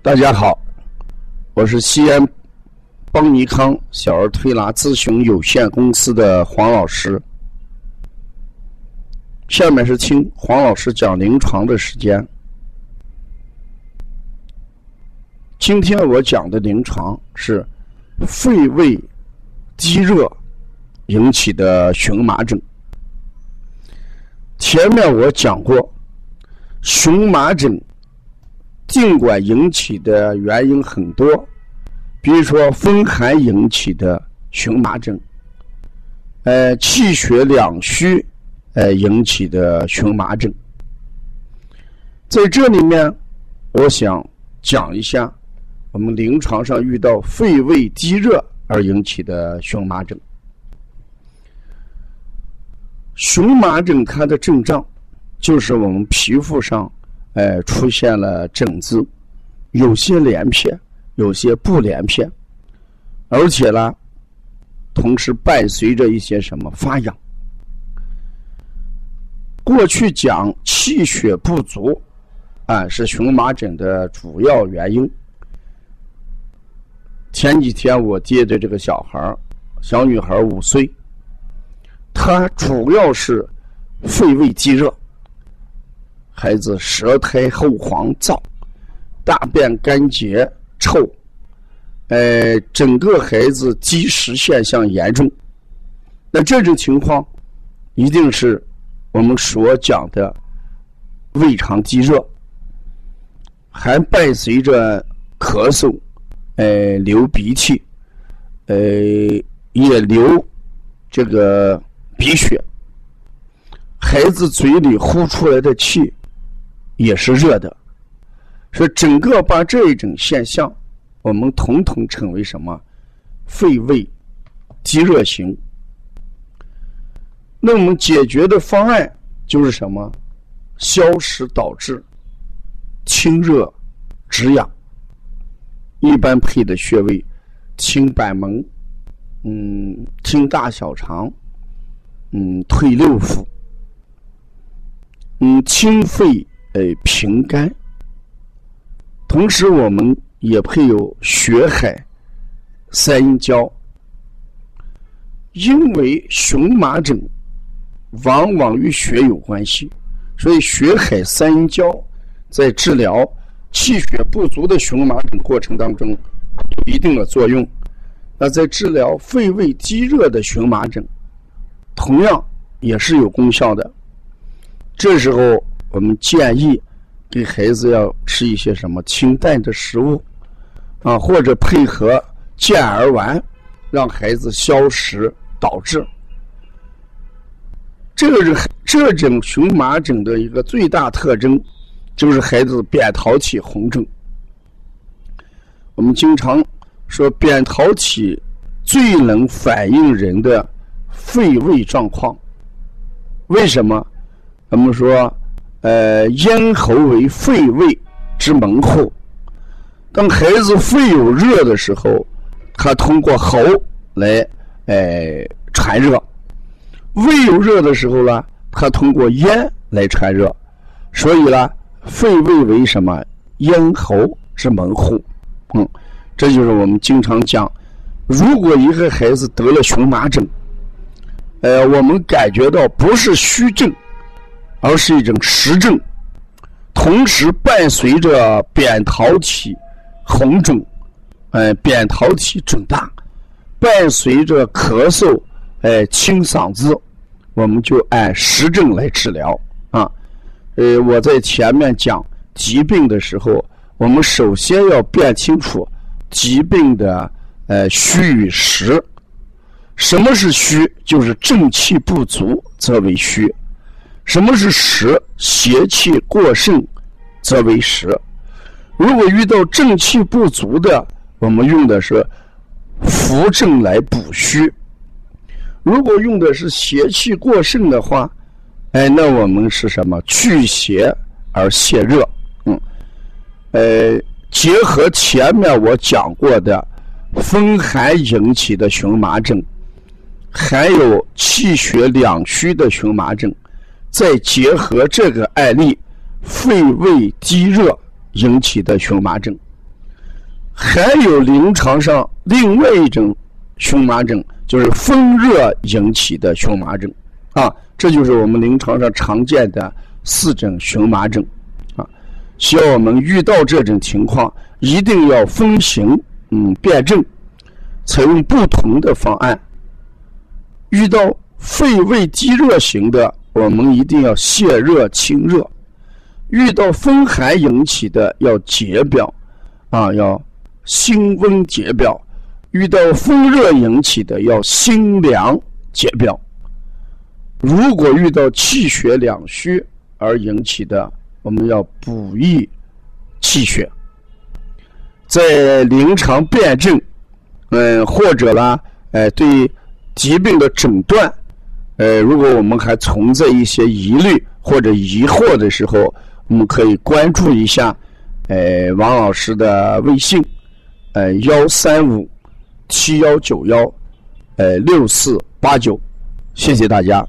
大家好，我是西安邦尼康小儿推拿咨询有限公司的黄老师。下面是听黄老师讲临床的时间。今天我讲的临床是肺胃积热引起的荨麻疹。前面我讲过，荨麻疹。尽管引起的原因很多，比如说风寒引起的荨麻疹，呃，气血两虚，呃引起的荨麻疹，在这里面，我想讲一下我们临床上遇到肺胃积热而引起的荨麻疹。荨麻疹它的症状就是我们皮肤上。哎，出现了疹子，有些连片，有些不连片，而且呢，同时伴随着一些什么发痒。过去讲气血不足，啊，是荨麻疹的主要原因。前几天我接的这个小孩小女孩五岁，她主要是肺胃积热。孩子舌苔厚黄燥，大便干结臭，呃，整个孩子积食现象严重。那这种情况，一定是我们所讲的胃肠积热，还伴随着咳嗽，呃，流鼻涕，呃，也流这个鼻血，孩子嘴里呼出来的气。也是热的，所以整个把这一种现象，我们统统称为什么？肺胃积热型。那我们解决的方案就是什么？消食导滞，清热止痒。一般配的穴位：清板门，嗯，清大小肠，嗯，退六腑，嗯，清肺。呃，平肝，同时我们也配有血海三阴交，因为荨麻疹往往与血有关系，所以血海三阴交在治疗气血不足的荨麻疹过程当中有一定的作用。那在治疗肺胃积热的荨麻疹，同样也是有功效的。这时候。我们建议给孩子要吃一些什么清淡的食物啊，或者配合健儿丸，让孩子消食导滞。这个是这种荨麻疹的一个最大特征，就是孩子扁桃体红肿。我们经常说扁桃体最能反映人的肺胃状况。为什么？我们说。呃，咽喉为肺胃之门户。当孩子肺有热的时候，他通过喉来呃传热；胃有热的时候呢，他通过咽来传热。所以呢，肺胃为什么咽喉之门户？嗯，这就是我们经常讲，如果一个孩子得了荨麻疹，呃，我们感觉到不是虚症。而是一种实症，同时伴随着扁桃体红肿，哎，扁桃体肿大，伴随着咳嗽，哎，清嗓子，我们就按实症来治疗啊。呃，我在前面讲疾病的时候，我们首先要辨清楚疾病的呃虚与实。什么是虚？就是正气不足则为虚。什么是实？邪气过盛，则为实。如果遇到正气不足的，我们用的是扶正来补虚；如果用的是邪气过盛的话，哎，那我们是什么？去邪而泻热。嗯，呃，结合前面我讲过的风寒引起的荨麻疹，还有气血两虚的荨麻疹。再结合这个案例，肺胃积热引起的荨麻疹，还有临床上另外一种荨麻疹，就是风热引起的荨麻疹啊，这就是我们临床上常见的四种荨麻疹啊。需要我们遇到这种情况，一定要分型嗯辨证，采用不同的方案。遇到肺胃积热型的，我们一定要泻热清热；遇到风寒引起的，要解表啊，要。辛温解表，遇到风热引起的要辛凉解表。如果遇到气血两虚而引起的，我们要补益气血。在临床辨证，嗯，或者呢，呃，对疾病的诊断，呃，如果我们还存在一些疑虑或者疑惑的时候，我们可以关注一下，呃，王老师的微信。呃，幺三五七幺九幺，呃，六四八九，谢谢大家。